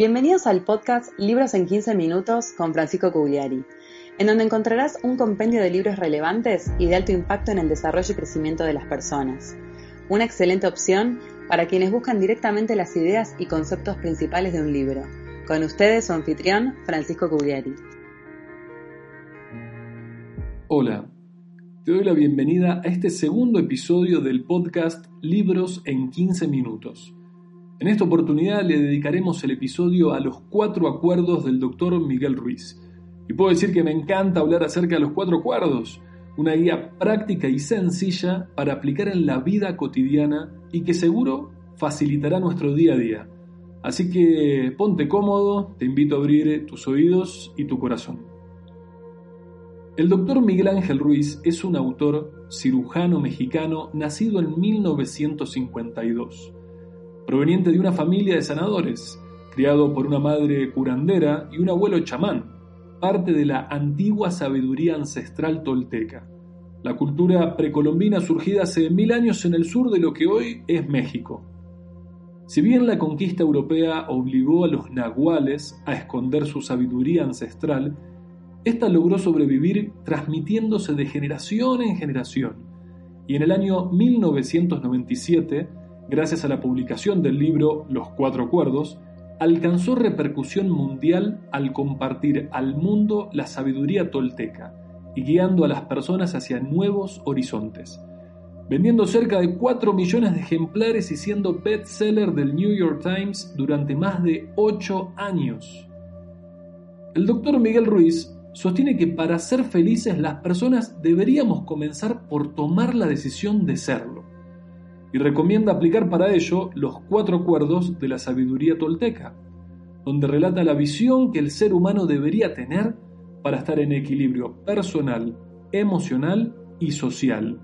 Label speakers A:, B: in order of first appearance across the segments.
A: Bienvenidos al podcast Libros en 15 minutos con Francisco Cugliari, en donde encontrarás un compendio de libros relevantes y de alto impacto en el desarrollo y crecimiento de las personas. Una excelente opción para quienes buscan directamente las ideas y conceptos principales de un libro. Con ustedes su anfitrión, Francisco Cugliari.
B: Hola, te doy la bienvenida a este segundo episodio del podcast Libros en 15 minutos. En esta oportunidad le dedicaremos el episodio a los cuatro acuerdos del doctor Miguel Ruiz. Y puedo decir que me encanta hablar acerca de los cuatro acuerdos, una guía práctica y sencilla para aplicar en la vida cotidiana y que seguro facilitará nuestro día a día. Así que ponte cómodo, te invito a abrir tus oídos y tu corazón. El doctor Miguel Ángel Ruiz es un autor cirujano mexicano nacido en 1952 proveniente de una familia de sanadores, criado por una madre curandera y un abuelo chamán, parte de la antigua sabiduría ancestral tolteca, la cultura precolombina surgida hace mil años en el sur de lo que hoy es México. Si bien la conquista europea obligó a los nahuales a esconder su sabiduría ancestral, esta logró sobrevivir transmitiéndose de generación en generación, y en el año 1997 gracias a la publicación del libro Los Cuatro Acuerdos, alcanzó repercusión mundial al compartir al mundo la sabiduría tolteca y guiando a las personas hacia nuevos horizontes. Vendiendo cerca de 4 millones de ejemplares y siendo bestseller del New York Times durante más de 8 años. El doctor Miguel Ruiz sostiene que para ser felices las personas deberíamos comenzar por tomar la decisión de serlo y recomienda aplicar para ello los cuatro acuerdos de la sabiduría tolteca, donde relata la visión que el ser humano debería tener para estar en equilibrio personal, emocional y social.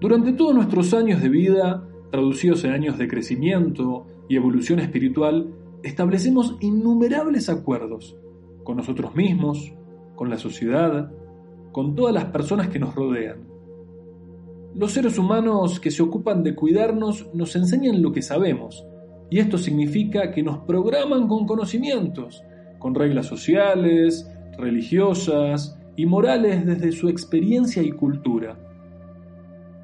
B: Durante todos nuestros años de vida, traducidos en años de crecimiento y evolución espiritual, establecemos innumerables acuerdos con nosotros mismos, con la sociedad, con todas las personas que nos rodean los seres humanos que se ocupan de cuidarnos nos enseñan lo que sabemos, y esto significa que nos programan con conocimientos, con reglas sociales, religiosas y morales desde su experiencia y cultura.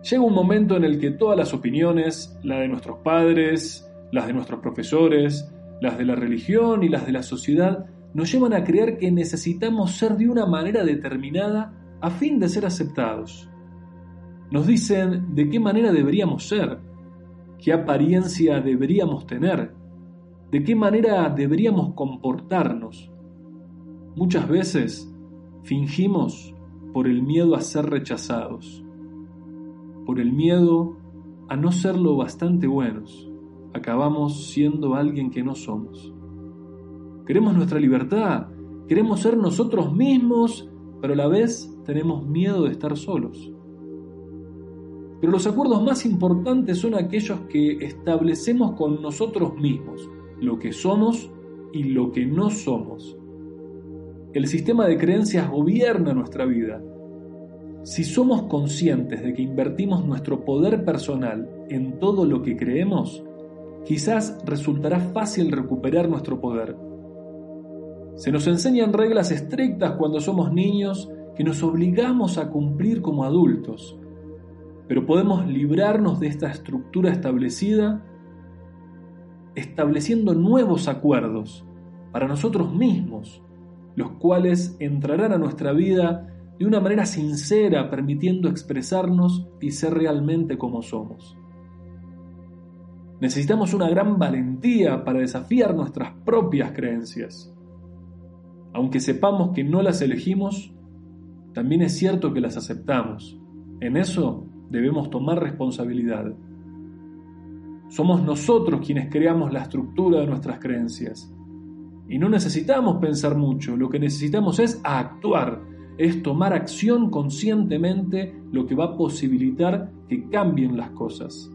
B: Llega un momento en el que todas las opiniones, la de nuestros padres, las de nuestros profesores, las de la religión y las de la sociedad, nos llevan a creer que necesitamos ser de una manera determinada a fin de ser aceptados. Nos dicen de qué manera deberíamos ser, qué apariencia deberíamos tener, de qué manera deberíamos comportarnos. Muchas veces fingimos por el miedo a ser rechazados, por el miedo a no ser lo bastante buenos. Acabamos siendo alguien que no somos. Queremos nuestra libertad, queremos ser nosotros mismos, pero a la vez tenemos miedo de estar solos. Pero los acuerdos más importantes son aquellos que establecemos con nosotros mismos, lo que somos y lo que no somos. El sistema de creencias gobierna nuestra vida. Si somos conscientes de que invertimos nuestro poder personal en todo lo que creemos, quizás resultará fácil recuperar nuestro poder. Se nos enseñan reglas estrictas cuando somos niños que nos obligamos a cumplir como adultos pero podemos librarnos de esta estructura establecida estableciendo nuevos acuerdos para nosotros mismos, los cuales entrarán a nuestra vida de una manera sincera, permitiendo expresarnos y ser realmente como somos. Necesitamos una gran valentía para desafiar nuestras propias creencias. Aunque sepamos que no las elegimos, también es cierto que las aceptamos. En eso debemos tomar responsabilidad. Somos nosotros quienes creamos la estructura de nuestras creencias. Y no necesitamos pensar mucho, lo que necesitamos es actuar, es tomar acción conscientemente, lo que va a posibilitar que cambien las cosas.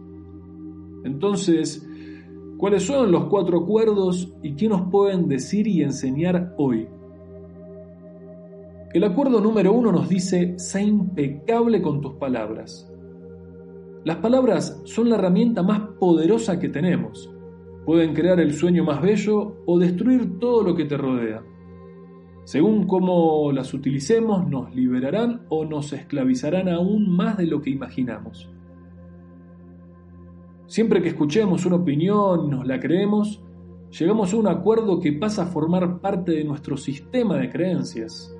B: Entonces, ¿cuáles son los cuatro acuerdos y qué nos pueden decir y enseñar hoy? El acuerdo número uno nos dice, sé impecable con tus palabras. Las palabras son la herramienta más poderosa que tenemos. Pueden crear el sueño más bello o destruir todo lo que te rodea. Según cómo las utilicemos, nos liberarán o nos esclavizarán aún más de lo que imaginamos. Siempre que escuchemos una opinión y nos la creemos, llegamos a un acuerdo que pasa a formar parte de nuestro sistema de creencias.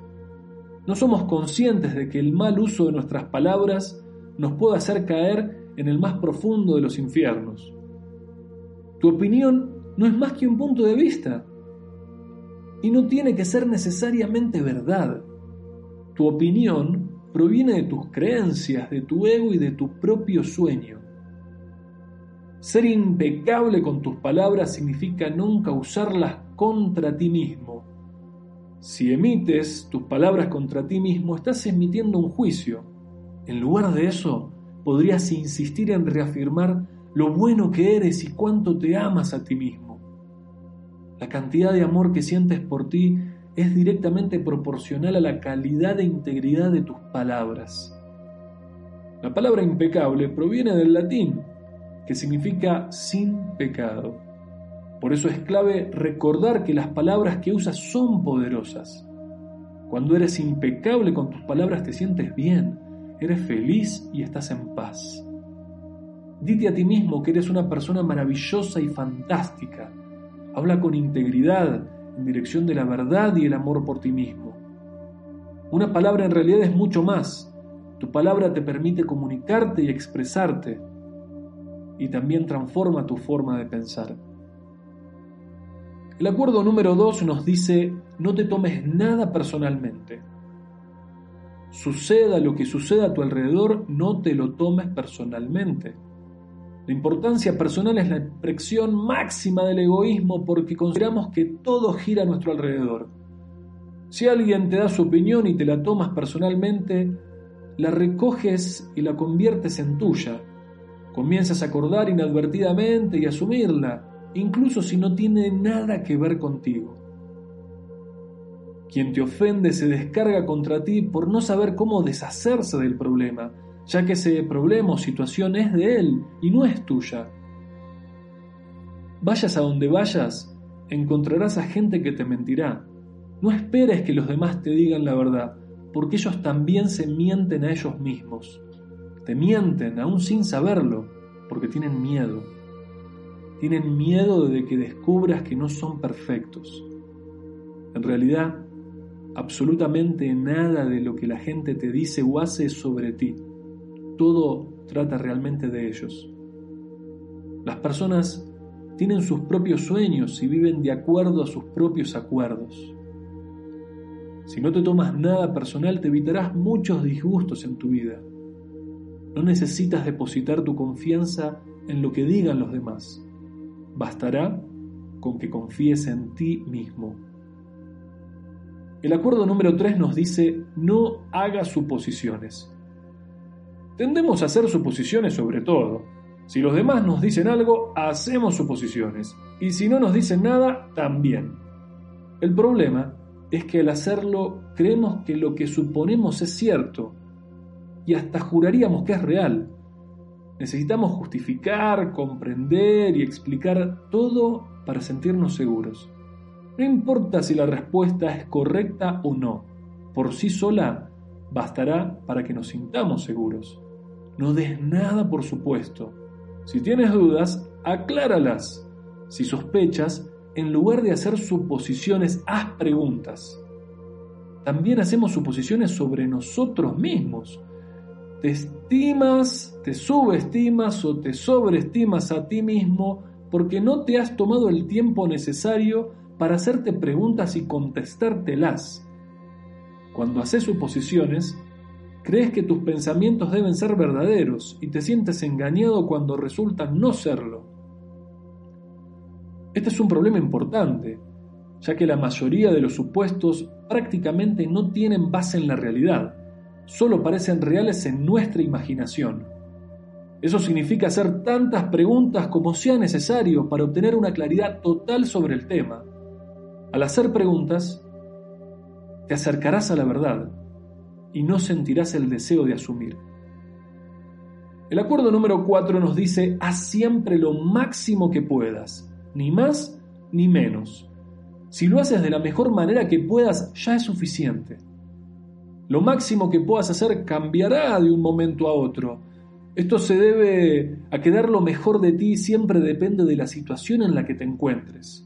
B: No somos conscientes de que el mal uso de nuestras palabras nos puede hacer caer en el más profundo de los infiernos. Tu opinión no es más que un punto de vista y no tiene que ser necesariamente verdad. Tu opinión proviene de tus creencias, de tu ego y de tu propio sueño. Ser impecable con tus palabras significa nunca usarlas contra ti mismo. Si emites tus palabras contra ti mismo, estás emitiendo un juicio. En lugar de eso, podrías insistir en reafirmar lo bueno que eres y cuánto te amas a ti mismo. La cantidad de amor que sientes por ti es directamente proporcional a la calidad e integridad de tus palabras. La palabra impecable proviene del latín, que significa sin pecado. Por eso es clave recordar que las palabras que usas son poderosas. Cuando eres impecable con tus palabras te sientes bien, eres feliz y estás en paz. Dite a ti mismo que eres una persona maravillosa y fantástica. Habla con integridad en dirección de la verdad y el amor por ti mismo. Una palabra en realidad es mucho más. Tu palabra te permite comunicarte y expresarte y también transforma tu forma de pensar. El acuerdo número 2 nos dice, no te tomes nada personalmente. Suceda lo que suceda a tu alrededor, no te lo tomes personalmente. La importancia personal es la expresión máxima del egoísmo porque consideramos que todo gira a nuestro alrededor. Si alguien te da su opinión y te la tomas personalmente, la recoges y la conviertes en tuya. Comienzas a acordar inadvertidamente y asumirla, incluso si no tiene nada que ver contigo. Quien te ofende se descarga contra ti por no saber cómo deshacerse del problema, ya que ese problema o situación es de él y no es tuya. Vayas a donde vayas, encontrarás a gente que te mentirá. No esperes que los demás te digan la verdad, porque ellos también se mienten a ellos mismos. Te mienten aún sin saberlo, porque tienen miedo. Tienen miedo de que descubras que no son perfectos. En realidad, absolutamente nada de lo que la gente te dice o hace sobre ti. Todo trata realmente de ellos. Las personas tienen sus propios sueños y viven de acuerdo a sus propios acuerdos. Si no te tomas nada personal te evitarás muchos disgustos en tu vida. No necesitas depositar tu confianza en lo que digan los demás. Bastará con que confíes en ti mismo. El acuerdo número 3 nos dice no haga suposiciones. Tendemos a hacer suposiciones sobre todo. Si los demás nos dicen algo, hacemos suposiciones. Y si no nos dicen nada, también. El problema es que al hacerlo creemos que lo que suponemos es cierto y hasta juraríamos que es real. Necesitamos justificar, comprender y explicar todo para sentirnos seguros. No importa si la respuesta es correcta o no, por sí sola bastará para que nos sintamos seguros. No des nada por supuesto. Si tienes dudas, acláralas. Si sospechas, en lugar de hacer suposiciones, haz preguntas. También hacemos suposiciones sobre nosotros mismos. Te estimas, te subestimas o te sobreestimas a ti mismo porque no te has tomado el tiempo necesario para hacerte preguntas y contestártelas. Cuando haces suposiciones, crees que tus pensamientos deben ser verdaderos y te sientes engañado cuando resultan no serlo. Este es un problema importante, ya que la mayoría de los supuestos prácticamente no tienen base en la realidad, solo parecen reales en nuestra imaginación. Eso significa hacer tantas preguntas como sea necesario para obtener una claridad total sobre el tema. Al hacer preguntas, te acercarás a la verdad y no sentirás el deseo de asumir. El acuerdo número 4 nos dice, haz siempre lo máximo que puedas, ni más ni menos. Si lo haces de la mejor manera que puedas, ya es suficiente. Lo máximo que puedas hacer cambiará de un momento a otro. Esto se debe a que dar lo mejor de ti siempre depende de la situación en la que te encuentres.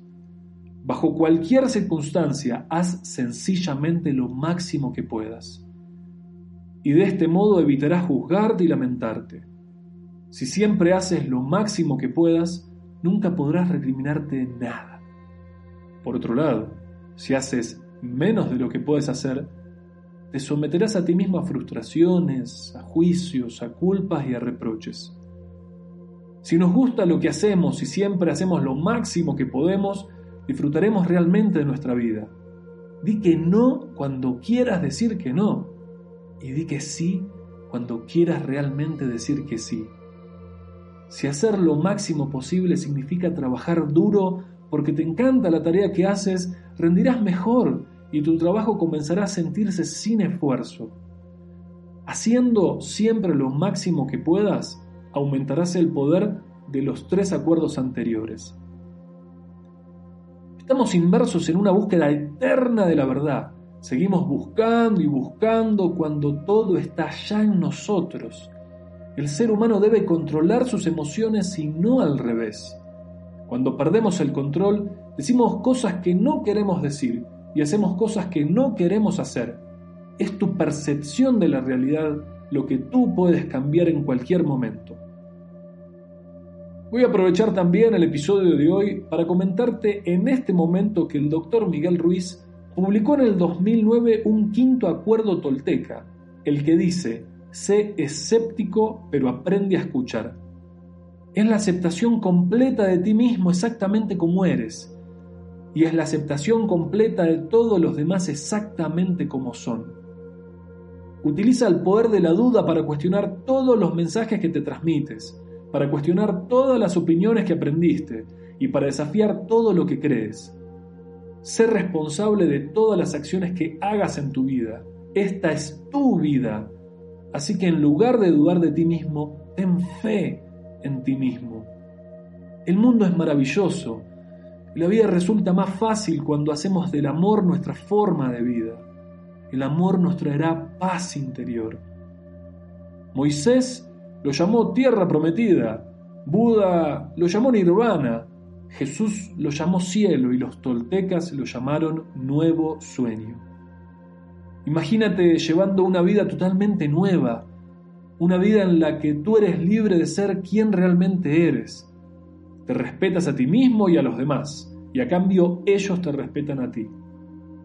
B: Bajo cualquier circunstancia, haz sencillamente lo máximo que puedas. Y de este modo evitarás juzgarte y lamentarte. Si siempre haces lo máximo que puedas, nunca podrás recriminarte nada. Por otro lado, si haces menos de lo que puedes hacer, te someterás a ti mismo a frustraciones, a juicios, a culpas y a reproches. Si nos gusta lo que hacemos y siempre hacemos lo máximo que podemos, disfrutaremos realmente de nuestra vida. Di que no cuando quieras decir que no. Y di que sí cuando quieras realmente decir que sí. Si hacer lo máximo posible significa trabajar duro porque te encanta la tarea que haces, rendirás mejor y tu trabajo comenzará a sentirse sin esfuerzo. Haciendo siempre lo máximo que puedas, aumentarás el poder de los tres acuerdos anteriores. Estamos inmersos en una búsqueda eterna de la verdad. Seguimos buscando y buscando cuando todo está ya en nosotros. El ser humano debe controlar sus emociones y no al revés. Cuando perdemos el control, decimos cosas que no queremos decir y hacemos cosas que no queremos hacer. Es tu percepción de la realidad lo que tú puedes cambiar en cualquier momento. Voy a aprovechar también el episodio de hoy para comentarte en este momento que el doctor Miguel Ruiz publicó en el 2009 un quinto acuerdo tolteca, el que dice, sé escéptico pero aprende a escuchar. Es la aceptación completa de ti mismo exactamente como eres, y es la aceptación completa de todos los demás exactamente como son. Utiliza el poder de la duda para cuestionar todos los mensajes que te transmites, para cuestionar todas las opiniones que aprendiste y para desafiar todo lo que crees. Ser responsable de todas las acciones que hagas en tu vida. Esta es tu vida. Así que en lugar de dudar de ti mismo, ten fe en ti mismo. El mundo es maravilloso la vida resulta más fácil cuando hacemos del amor nuestra forma de vida. El amor nos traerá paz interior. Moisés lo llamó tierra prometida, Buda lo llamó nirvana, Jesús lo llamó cielo y los toltecas lo llamaron nuevo sueño. Imagínate llevando una vida totalmente nueva, una vida en la que tú eres libre de ser quien realmente eres. Te respetas a ti mismo y a los demás, y a cambio ellos te respetan a ti.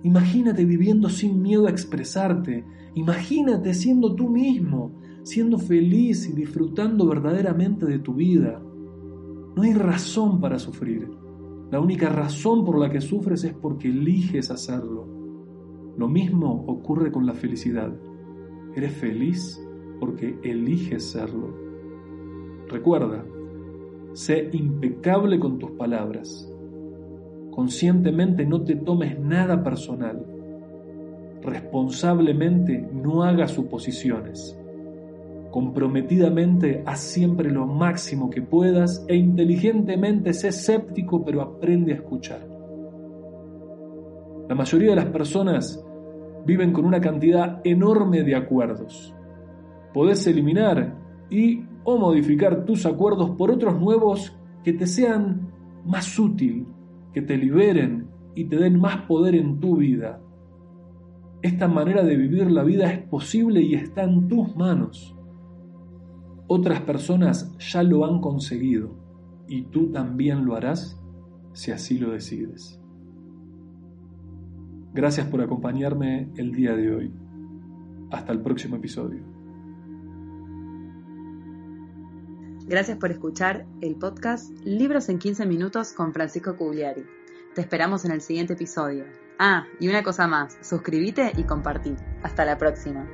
B: Imagínate viviendo sin miedo a expresarte, imagínate siendo tú mismo, siendo feliz y disfrutando verdaderamente de tu vida. No hay razón para sufrir. La única razón por la que sufres es porque eliges hacerlo. Lo mismo ocurre con la felicidad. Eres feliz porque eliges serlo. Recuerda, sé impecable con tus palabras. Conscientemente no te tomes nada personal. Responsablemente no hagas suposiciones. Comprometidamente haz siempre lo máximo que puedas e inteligentemente sé escéptico pero aprende a escuchar. La mayoría de las personas viven con una cantidad enorme de acuerdos. Podés eliminar y o modificar tus acuerdos por otros nuevos que te sean más útil, que te liberen y te den más poder en tu vida. Esta manera de vivir la vida es posible y está en tus manos. Otras personas ya lo han conseguido y tú también lo harás si así lo decides. Gracias por acompañarme el día de hoy. Hasta el próximo episodio.
A: Gracias por escuchar el podcast Libros en 15 minutos con Francisco Cugliari. Te esperamos en el siguiente episodio. Ah, y una cosa más, suscríbete y compartí. Hasta la próxima.